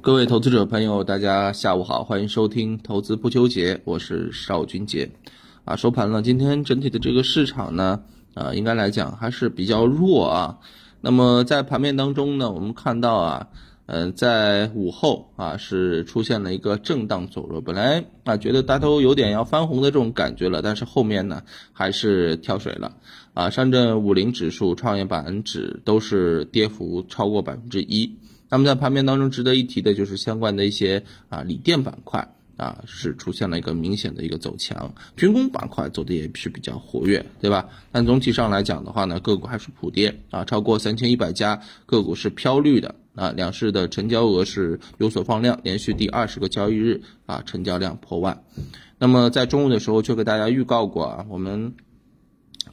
各位投资者朋友，大家下午好，欢迎收听《投资不纠结》，我是邵军杰。啊，收盘了，今天整体的这个市场呢，啊，应该来讲还是比较弱啊。那么在盘面当中呢，我们看到啊，嗯，在午后啊是出现了一个震荡走弱，本来啊觉得大家都有点要翻红的这种感觉了，但是后面呢还是跳水了。啊，上证五零指数、创业板指都是跌幅超过百分之一。那么在盘面当中值得一提的就是相关的一些啊锂电板块啊是出现了一个明显的一个走强，军工板块走的也是比较活跃，对吧？但总体上来讲的话呢，个股还是普跌啊，超过三千一百家个股是飘绿的啊，两市的成交额是有所放量，连续第二十个交易日啊成交量破万。那么在中午的时候就给大家预告过啊，我们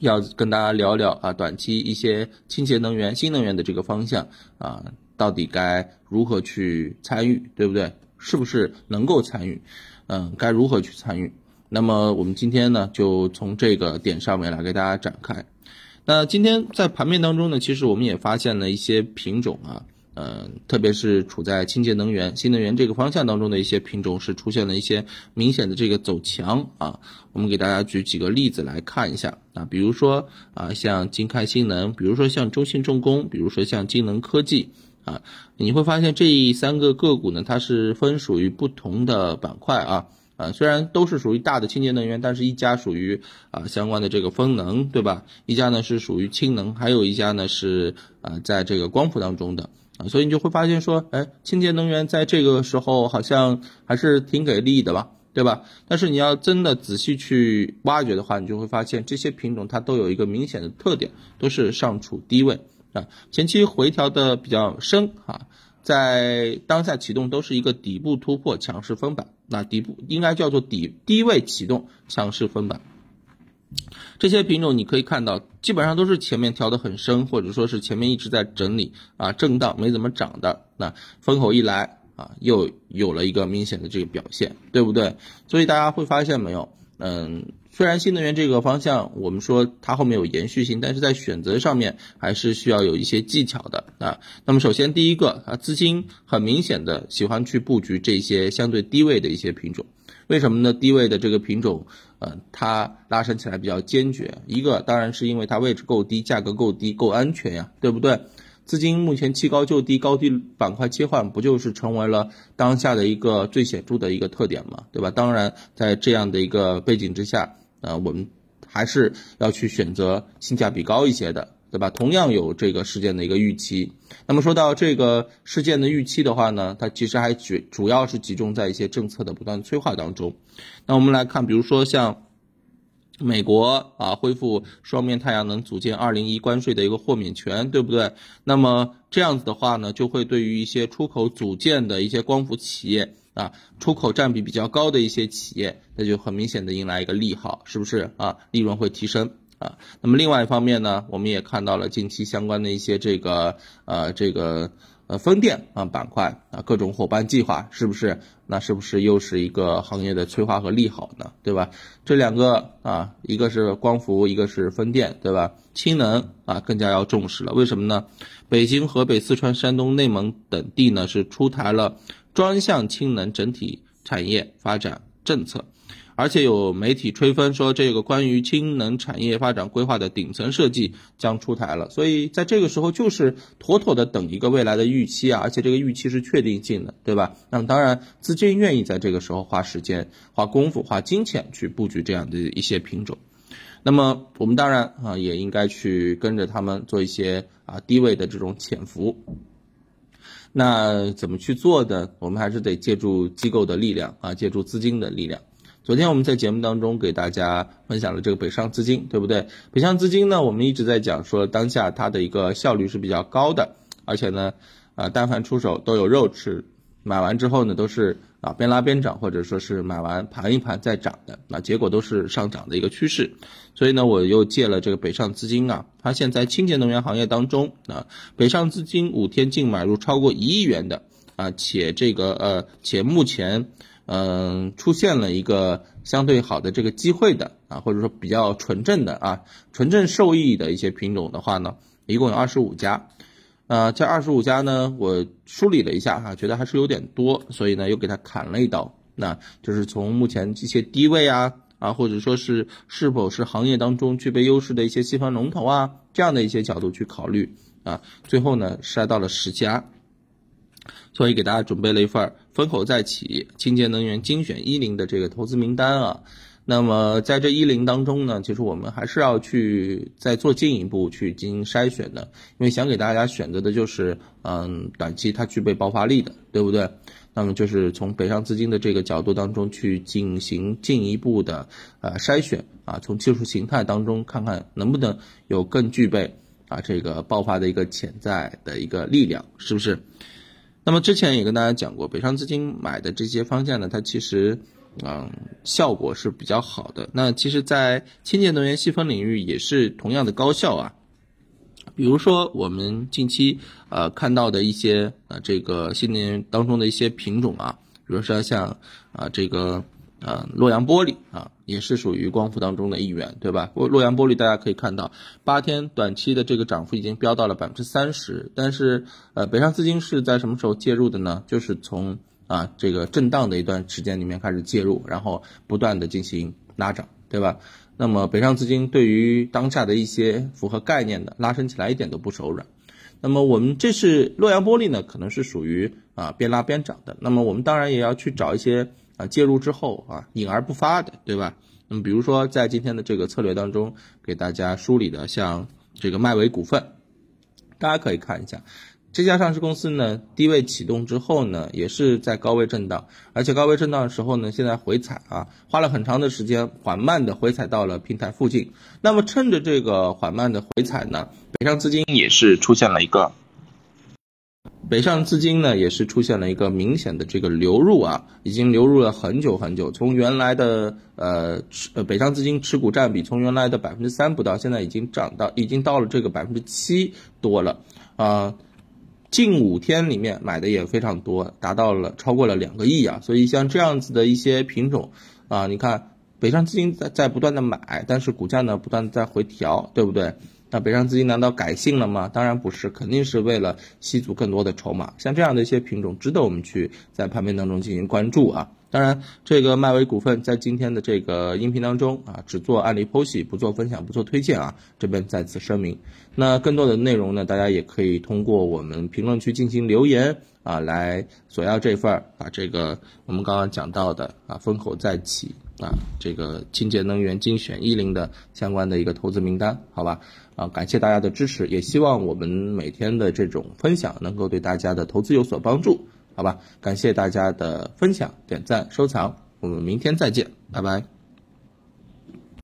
要跟大家聊聊啊短期一些清洁能源、新能源的这个方向啊。到底该如何去参与，对不对？是不是能够参与？嗯，该如何去参与？那么我们今天呢，就从这个点上面来给大家展开。那今天在盘面当中呢，其实我们也发现了一些品种啊，嗯，特别是处在清洁能源、新能源这个方向当中的一些品种，是出现了一些明显的这个走强啊。我们给大家举几个例子来看一下啊，比如说啊，像金开新能，比如说像中信重工，比如说像金能科技。啊，你会发现这三个个股呢，它是分属于不同的板块啊，啊，虽然都是属于大的清洁能源，但是一家属于啊相关的这个风能，对吧？一家呢是属于氢能，还有一家呢是啊在这个光伏当中的啊，所以你就会发现说，哎，清洁能源在这个时候好像还是挺给力的吧，对吧？但是你要真的仔细去挖掘的话，你就会发现这些品种它都有一个明显的特点，都是尚处低位。前期回调的比较深啊，在当下启动都是一个底部突破强势封板，那底部应该叫做底低位启动强势封板。这些品种你可以看到，基本上都是前面调的很深，或者说是前面一直在整理啊震荡没怎么涨的，那风口一来啊，又有了一个明显的这个表现，对不对？所以大家会发现没有，嗯。虽然新能源这个方向，我们说它后面有延续性，但是在选择上面还是需要有一些技巧的啊。那么首先第一个啊，资金很明显的喜欢去布局这些相对低位的一些品种，为什么呢？低位的这个品种，呃，它拉升起来比较坚决。一个当然是因为它位置够低，价格够低，够安全呀，对不对？资金目前弃高就低，高低板块切换，不就是成为了当下的一个最显著的一个特点嘛，对吧？当然，在这样的一个背景之下，呃，我们还是要去选择性价比高一些的，对吧？同样有这个事件的一个预期。那么说到这个事件的预期的话呢，它其实还主主要是集中在一些政策的不断催化当中。那我们来看，比如说像。美国啊，恢复双面太阳能组件二零一关税的一个豁免权，对不对？那么这样子的话呢，就会对于一些出口组件的一些光伏企业啊，出口占比比较高的一些企业，那就很明显的迎来一个利好，是不是啊？利润会提升啊。那么另外一方面呢，我们也看到了近期相关的一些这个呃这个。呃，风电啊板块啊，各种伙伴计划是不是？那是不是又是一个行业的催化和利好呢？对吧？这两个啊，一个是光伏，一个是风电，对吧？氢能啊，更加要重视了。为什么呢？北京、河北、四川、山东、内蒙等地呢，是出台了专项氢能整体产业发展政策。而且有媒体吹风说，这个关于氢能产业发展规划的顶层设计将出台了，所以在这个时候就是妥妥的等一个未来的预期啊，而且这个预期是确定性的，对吧？那么当然，资金愿意在这个时候花时间、花功夫、花金钱去布局这样的一些品种，那么我们当然啊也应该去跟着他们做一些啊低位的这种潜伏。那怎么去做呢？我们还是得借助机构的力量啊，借助资金的力量。昨天我们在节目当中给大家分享了这个北上资金，对不对？北上资金呢，我们一直在讲说当下它的一个效率是比较高的，而且呢，啊，但凡出手都有肉吃，买完之后呢，都是啊边拉边涨，或者说是买完盘一盘再涨的，那结果都是上涨的一个趋势。所以呢，我又借了这个北上资金啊，发现在清洁能源行业当中啊，北上资金五天净买入超过一亿元的啊，且这个呃，且目前。嗯，出现了一个相对好的这个机会的啊，或者说比较纯正的啊，纯正受益的一些品种的话呢，一共有二十五家，啊，这二十五家呢，我梳理了一下哈，觉得还是有点多，所以呢又给它砍了一刀。那就是从目前这些低位啊啊，或者说是是否是行业当中具备优势的一些细分龙头啊这样的一些角度去考虑啊，最后呢筛到了十家，所以给大家准备了一份风口再起清洁能源精选一零的这个投资名单啊。那么在这一零当中呢，其实我们还是要去再做进一步去进行筛选的，因为想给大家选择的就是，嗯，短期它具备爆发力的，对不对？那么就是从北上资金的这个角度当中去进行进一步的呃筛选啊，从技术形态当中看看能不能有更具备啊这个爆发的一个潜在的一个力量，是不是？那么之前也跟大家讲过，北上资金买的这些方向呢，它其实。嗯，效果是比较好的。那其实，在清洁能源细分领域也是同样的高效啊。比如说，我们近期呃看到的一些啊这个新能源当中的一些品种啊，比如说像啊这个呃洛阳玻璃啊，也是属于光伏当中的一员，对吧？洛洛阳玻璃大家可以看到，八天短期的这个涨幅已经飙到了百分之三十。但是呃，北上资金是在什么时候介入的呢？就是从啊，这个震荡的一段时间里面开始介入，然后不断的进行拉涨，对吧？那么北上资金对于当下的一些符合概念的拉升起来一点都不手软。那么我们这是洛阳玻璃呢，可能是属于啊边拉边涨的。那么我们当然也要去找一些啊介入之后啊隐而不发的，对吧？那么比如说在今天的这个策略当中给大家梳理的，像这个迈维股份，大家可以看一下。这家上市公司呢，低位启动之后呢，也是在高位震荡，而且高位震荡的时候呢，现在回踩啊，花了很长的时间，缓慢的回踩到了平台附近。那么趁着这个缓慢的回踩呢，北上资金也是出现了一个，北上资金呢也是出现了一个明显的这个流入啊，已经流入了很久很久，从原来的呃呃北上资金持股占比从原来的百分之三不到，现在已经涨到已经到了这个百分之七多了啊。近五天里面买的也非常多，达到了超过了两个亿啊！所以像这样子的一些品种啊，你看北上资金在在不断的买，但是股价呢不断在回调，对不对？那北上资金难道改性了吗？当然不是，肯定是为了吸足更多的筹码。像这样的一些品种，值得我们去在盘面当中进行关注啊。当然，这个迈威股份在今天的这个音频当中啊，只做案例剖析，不做分享，不做推荐啊。这边再次声明。那更多的内容呢，大家也可以通过我们评论区进行留言啊，来索要这份儿啊，这个我们刚刚讲到的啊，风口再起啊，这个清洁能源精选一零的相关的一个投资名单，好吧？啊，感谢大家的支持，也希望我们每天的这种分享能够对大家的投资有所帮助。好吧，感谢大家的分享、点赞、收藏，我们明天再见，拜拜。